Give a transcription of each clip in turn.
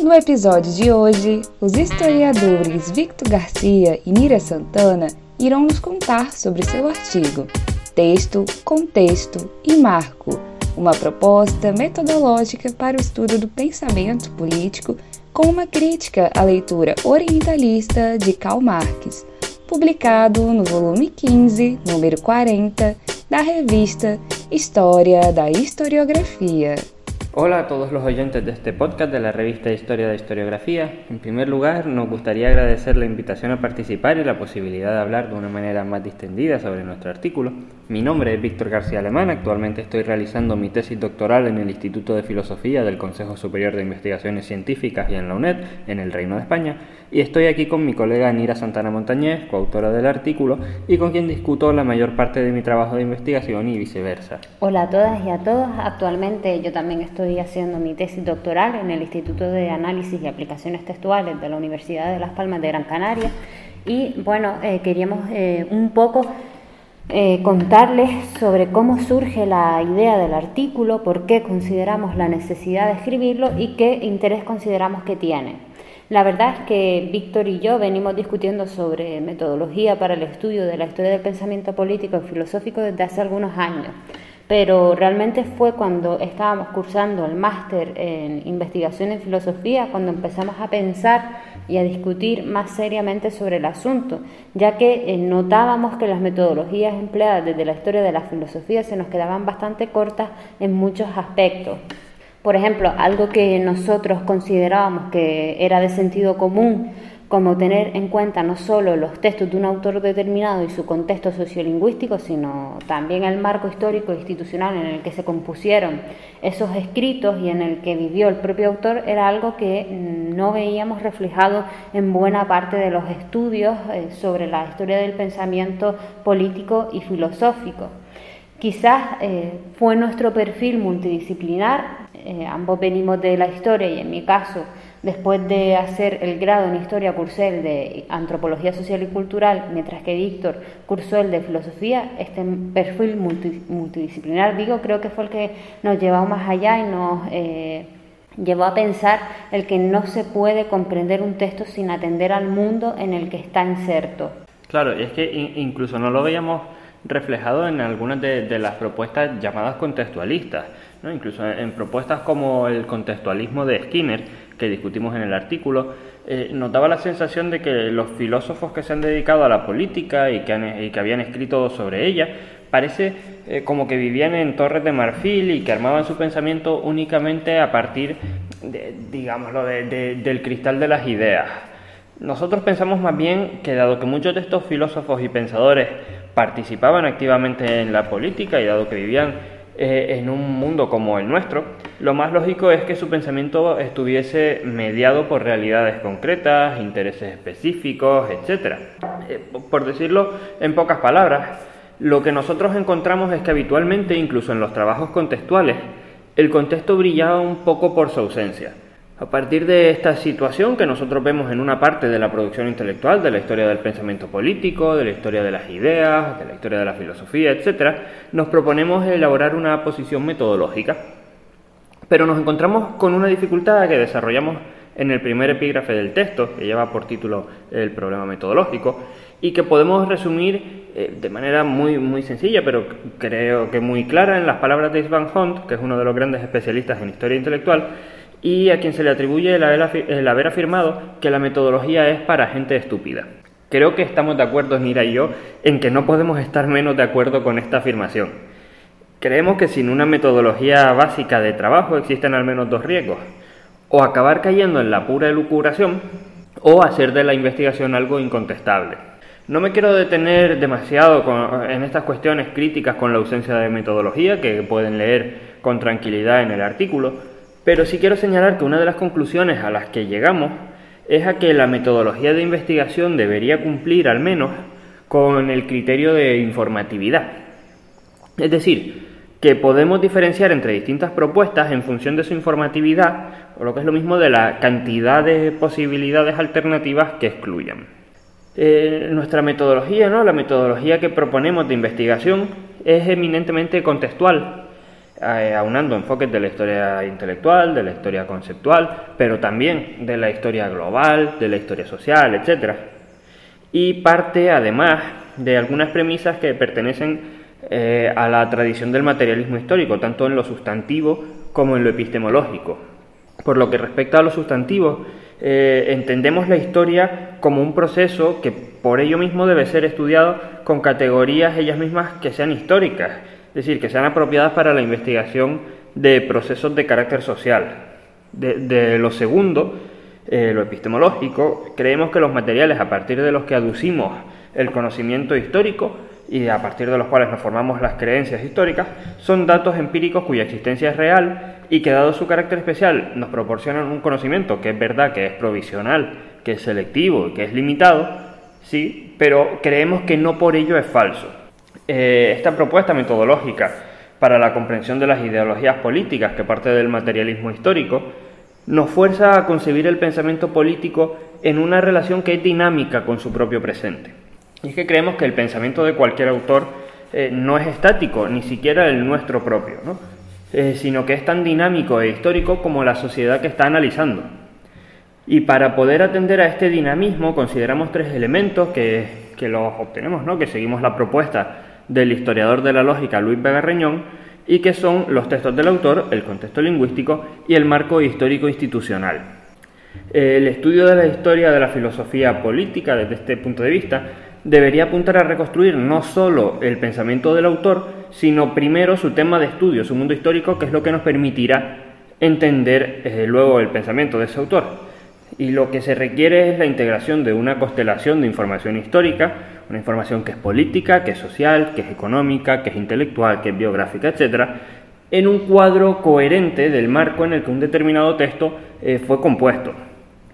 No episódio de hoje, os historiadores Victor Garcia e Nira Santana irão nos contar sobre seu artigo Texto, Contexto e Marco uma proposta metodológica para o estudo do pensamento político com uma crítica à leitura orientalista de Karl Marx, publicado no volume 15, número 40, da revista História da Historiografia. Hola a todos los oyentes de este podcast de la revista Historia de Historiografía. En primer lugar, nos gustaría agradecer la invitación a participar y la posibilidad de hablar de una manera más distendida sobre nuestro artículo. Mi nombre es Víctor García Alemán, actualmente estoy realizando mi tesis doctoral en el Instituto de Filosofía del Consejo Superior de Investigaciones Científicas y en la UNED, en el Reino de España, y estoy aquí con mi colega Nira Santana Montañez, coautora del artículo, y con quien discuto la mayor parte de mi trabajo de investigación y viceversa. Hola a todas y a todos, actualmente yo también estoy haciendo mi tesis doctoral en el Instituto de Análisis y Aplicaciones Textuales de la Universidad de Las Palmas de Gran Canaria, y bueno, eh, queríamos eh, un poco eh, contarles sobre cómo surge la idea del artículo, por qué consideramos la necesidad de escribirlo y qué interés consideramos que tiene. La verdad es que Víctor y yo venimos discutiendo sobre metodología para el estudio de la historia del pensamiento político y filosófico desde hace algunos años pero realmente fue cuando estábamos cursando el máster en investigación en filosofía cuando empezamos a pensar y a discutir más seriamente sobre el asunto, ya que eh, notábamos que las metodologías empleadas desde la historia de la filosofía se nos quedaban bastante cortas en muchos aspectos. Por ejemplo, algo que nosotros considerábamos que era de sentido común como tener en cuenta no solo los textos de un autor determinado y su contexto sociolingüístico, sino también el marco histórico e institucional en el que se compusieron esos escritos y en el que vivió el propio autor, era algo que no veíamos reflejado en buena parte de los estudios eh, sobre la historia del pensamiento político y filosófico. Quizás eh, fue nuestro perfil multidisciplinar, eh, ambos venimos de la historia y en mi caso Después de hacer el grado en Historia, cursé el de Antropología Social y Cultural, mientras que Víctor cursó el de Filosofía. Este perfil multidisciplinar, digo, creo que fue el que nos llevó más allá y nos eh, llevó a pensar el que no se puede comprender un texto sin atender al mundo en el que está inserto. Claro, y es que incluso no lo veíamos reflejado en algunas de, las propuestas llamadas contextualistas, ¿no? incluso en propuestas como el contextualismo de Skinner, que discutimos en el artículo, eh, nos daba la sensación de que los filósofos que se han dedicado a la política y que, han, que habían escrito sobre ella, parece eh, como que vivían en torres de marfil y que armaban su pensamiento únicamente a partir, de, digámoslo, del cristal de las ideas. Nosotros pensamos más bien que dado que muchos de estos filósofos y pensadores participaban activamente en la política y dado que vivían eh, en un mundo como el nuestro, lo más lógico es que su pensamiento estuviese mediado por realidades concretas, intereses específicos, etc. Eh, por decirlo en pocas palabras, lo que nosotros encontramos es que habitualmente, incluso en los trabajos contextuales, el contexto brillaba un poco por su ausencia. A partir de esta situación que nosotros vemos en una parte de la producción intelectual, de la historia del pensamiento político, de la historia de las ideas, de la historia de la filosofía, etc., nos proponemos elaborar una posición metodológica. Pero nos encontramos con una dificultad que desarrollamos en el primer epígrafe del texto, que lleva por título el problema metodológico, y que podemos resumir eh, de manera muy, muy sencilla, pero creo que muy clara en las palabras de Isvan Hunt, que es uno de los grandes especialistas en historia intelectual, y a quien se le atribuye el haber, afirmado que la metodología es para gente estúpida. Creo que estamos de acuerdo, Nira y yo, en que no podemos estar menos de acuerdo con esta afirmación. Creemos que sin una metodología básica de trabajo existen al menos dos riesgos. O acabar cayendo en la pura elucubración o hacer de la investigación algo incontestable. No me quiero detener demasiado en estas cuestiones críticas con la ausencia de metodología que pueden leer con tranquilidad en el artículo, pero sí quiero señalar que una de las conclusiones a las que llegamos es a que la metodología de investigación debería cumplir al menos con el criterio de informatividad. Es decir, que podemos diferenciar entre distintas propuestas en función de su informatividad, o lo que es lo mismo de la cantidad de posibilidades alternativas que excluyan. Eh, nuestra metodología, ¿no? la metodología que proponemos de investigación, es eminentemente contextual, eh, aunando enfoques de la historia intelectual, de la historia conceptual, pero también de la historia global, de la historia social, etc. Y parte además de algunas premisas que pertenecen eh, a la tradición del materialismo histórico, tanto en lo sustantivo como en lo epistemológico. Por lo que respecta a lo sustantivo, eh, entendemos la historia como un proceso que por ello mismo debe ser estudiado con categorías ellas mismas que sean históricas, es decir, que sean apropiadas para la investigación de procesos de carácter social. De, lo segundo, eh, lo epistemológico, creemos que los materiales a partir de los que aducimos el conocimiento histórico y a partir de los cuales nos formamos las creencias históricas, son datos empíricos cuya existencia es real y que dado su carácter especial nos proporcionan un conocimiento que es verdad, que es provisional, que es selectivo, que es limitado, sí, pero creemos que no por ello es falso. Eh, esta propuesta metodológica para la comprensión de las ideologías políticas que parte del materialismo histórico nos fuerza a concebir el pensamiento político en una relación que es dinámica con su propio presente. Y es que creemos que el pensamiento de cualquier autor eh, no es estático, ni siquiera el nuestro propio, eh, sino que es tan dinámico e histórico como la sociedad que está analizando. Y para poder atender a este dinamismo consideramos tres elementos que, que los obtenemos, ¿no? que seguimos la propuesta del historiador de la lógica Luis Vega Reñón y que son los textos del autor, el contexto lingüístico y el marco histórico institucional. El estudio de la historia de la filosofía política desde este punto de vista debería apuntar a reconstruir no solo el pensamiento del autor, sino primero su tema de estudio, su mundo histórico, que es lo que nos permitirá entender luego el pensamiento de ese autor. Y lo que se requiere es la integración de una constelación de información histórica, una información que es política, que es social, que es económica, que es intelectual, que es biográfica, etc., en un cuadro coherente del marco en el que un determinado texto eh, fue compuesto.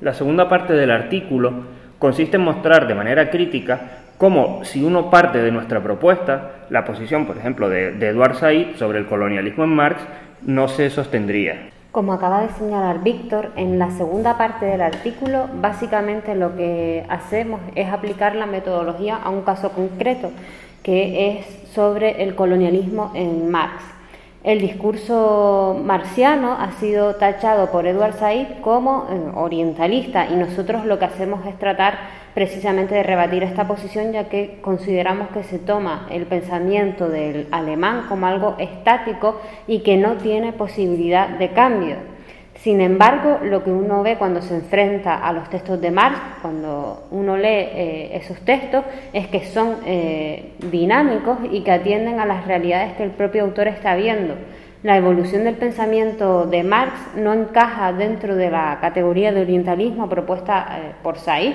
La segunda parte del artículo consiste en mostrar de manera crítica cómo si uno parte de nuestra propuesta, la posición, por ejemplo, de, de Edward Said sobre el colonialismo en Marx no se sostendría. Como acaba de señalar Víctor, en la segunda parte del artículo básicamente lo que hacemos es aplicar la metodología a un caso concreto, que es sobre el colonialismo en Marx. El discurso marciano ha sido tachado por Edward Said como eh, orientalista y nosotros lo que hacemos es tratar precisamente de rebatir esta posición, ya que consideramos que se toma el pensamiento del alemán como algo estático y que no tiene posibilidad de cambio. Sin embargo, lo que uno ve cuando se enfrenta a los textos de Marx, cuando uno lee eh, esos textos, es que son eh, dinámicos y que atienden a las realidades que el propio autor está viendo. La evolución del pensamiento de Marx no encaja dentro de la categoría de orientalismo propuesta eh, por Said,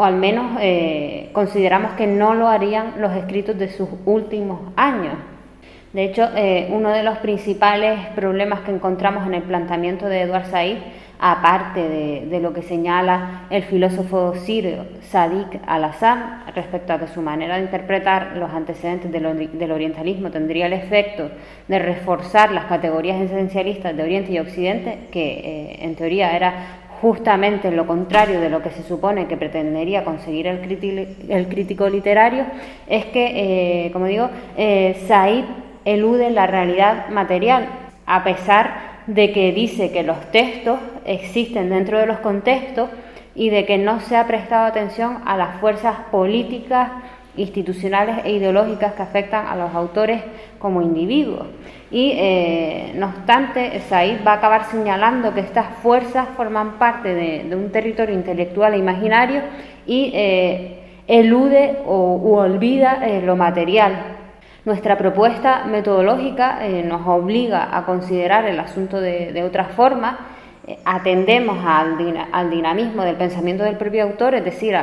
o al menos eh, consideramos que no lo harían los escritos de sus últimos años. De hecho, eh, uno de los principales problemas que encontramos en el planteamiento de Eduard Said, aparte de, lo que señala el filósofo sirio Sadiq al-Assam respecto a que su manera de interpretar los antecedentes del, orientalismo tendría el efecto de reforzar las categorías esencialistas de Oriente y Occidente, que eh, en teoría era justamente lo contrario de lo que se supone que pretendería conseguir el, crítico, literario, es que, eh, como digo, eh, Said elude la realidad material, a pesar de que dice que los textos existen dentro de los contextos y de que no se ha prestado atención a las fuerzas políticas, institucionales e ideológicas que afectan a los autores como individuos. Y eh, no obstante, Said va a acabar señalando que estas fuerzas forman parte de, un territorio intelectual e imaginario y eh, elude o olvida eh, lo material. Nuestra propuesta metodológica nos obliga a considerar el asunto de, de otra forma atendemos al, dinamismo del pensamiento del propio autor, es decir,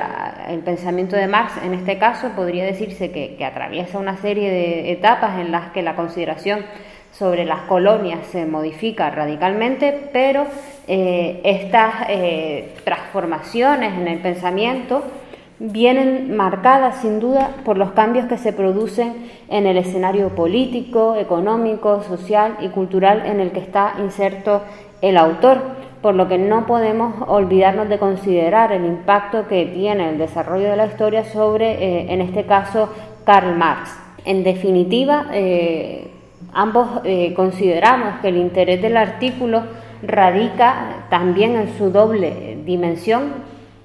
el pensamiento de Marx en este caso podría decirse que, atraviesa una serie de etapas en las que la consideración sobre las colonias se modifica radicalmente, pero eh, estas eh, transformaciones en el pensamiento vienen marcadas sin duda por los cambios que se producen en el escenario político, económico, social y cultural en el que está inserto el autor, por lo que no podemos olvidarnos de considerar el impacto que tiene el desarrollo de la historia sobre, eh, en este caso, Karl Marx. En definitiva, eh, ambos eh, consideramos que el interés del artículo radica también en su doble dimensión,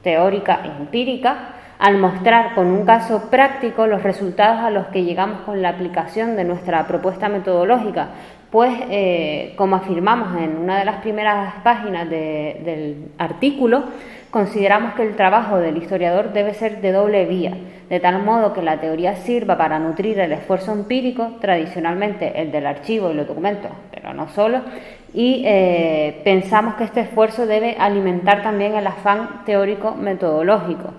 teórica e empírica, al mostrar con un caso práctico los resultados a los que llegamos con la aplicación de nuestra propuesta metodológica, pues como afirmamos en una de las primeras páginas del artículo, consideramos que el trabajo del historiador debe ser de doble vía, de tal modo que la teoría sirva para nutrir el esfuerzo empírico, tradicionalmente el del archivo y los documentos, pero no solo, y eh, pensamos que este esfuerzo debe alimentar también el afán teórico metodológico.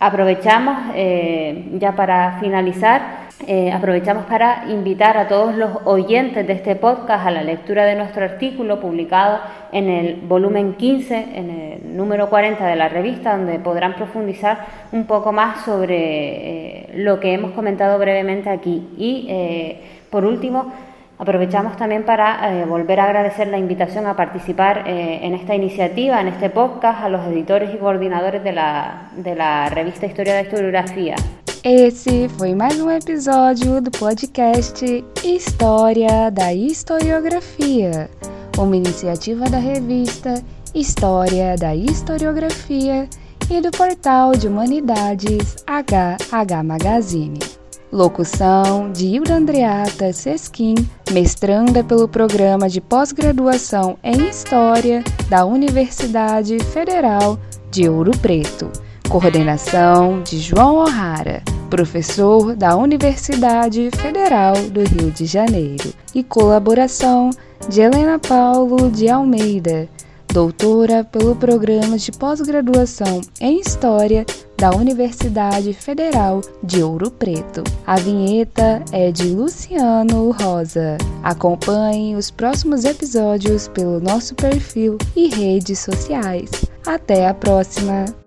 Aprovechamos, eh, ya para finalizar, eh, aprovechamos para invitar a todos los oyentes de este podcast a la lectura de nuestro artículo publicado en el volumen 15, en el número 40 de la revista, donde podrán profundizar un poco más sobre eh, lo que hemos comentado brevemente aquí. Y, por último, Aprovechamos también para eh, volver a agradecer la invitación a participar eh, en esta iniciativa, en este podcast, a los editores e coordenadores de la, de la revista História da Historiografia. Esse foi mais um episódio do podcast História da Historiografia, uma iniciativa da revista História da Historiografia e do portal de humanidades HH Magazine. Locução de Hilda Andreata Sesquim, mestranda pelo Programa de Pós-Graduação em História da Universidade Federal de Ouro Preto. Coordenação de João O'Hara, professor da Universidade Federal do Rio de Janeiro. E colaboração de Helena Paulo de Almeida, doutora pelo Programa de Pós-Graduação em História da Universidade Federal de Ouro Preto. A vinheta é de Luciano Rosa. Acompanhe os próximos episódios pelo nosso perfil e redes sociais. Até a próxima!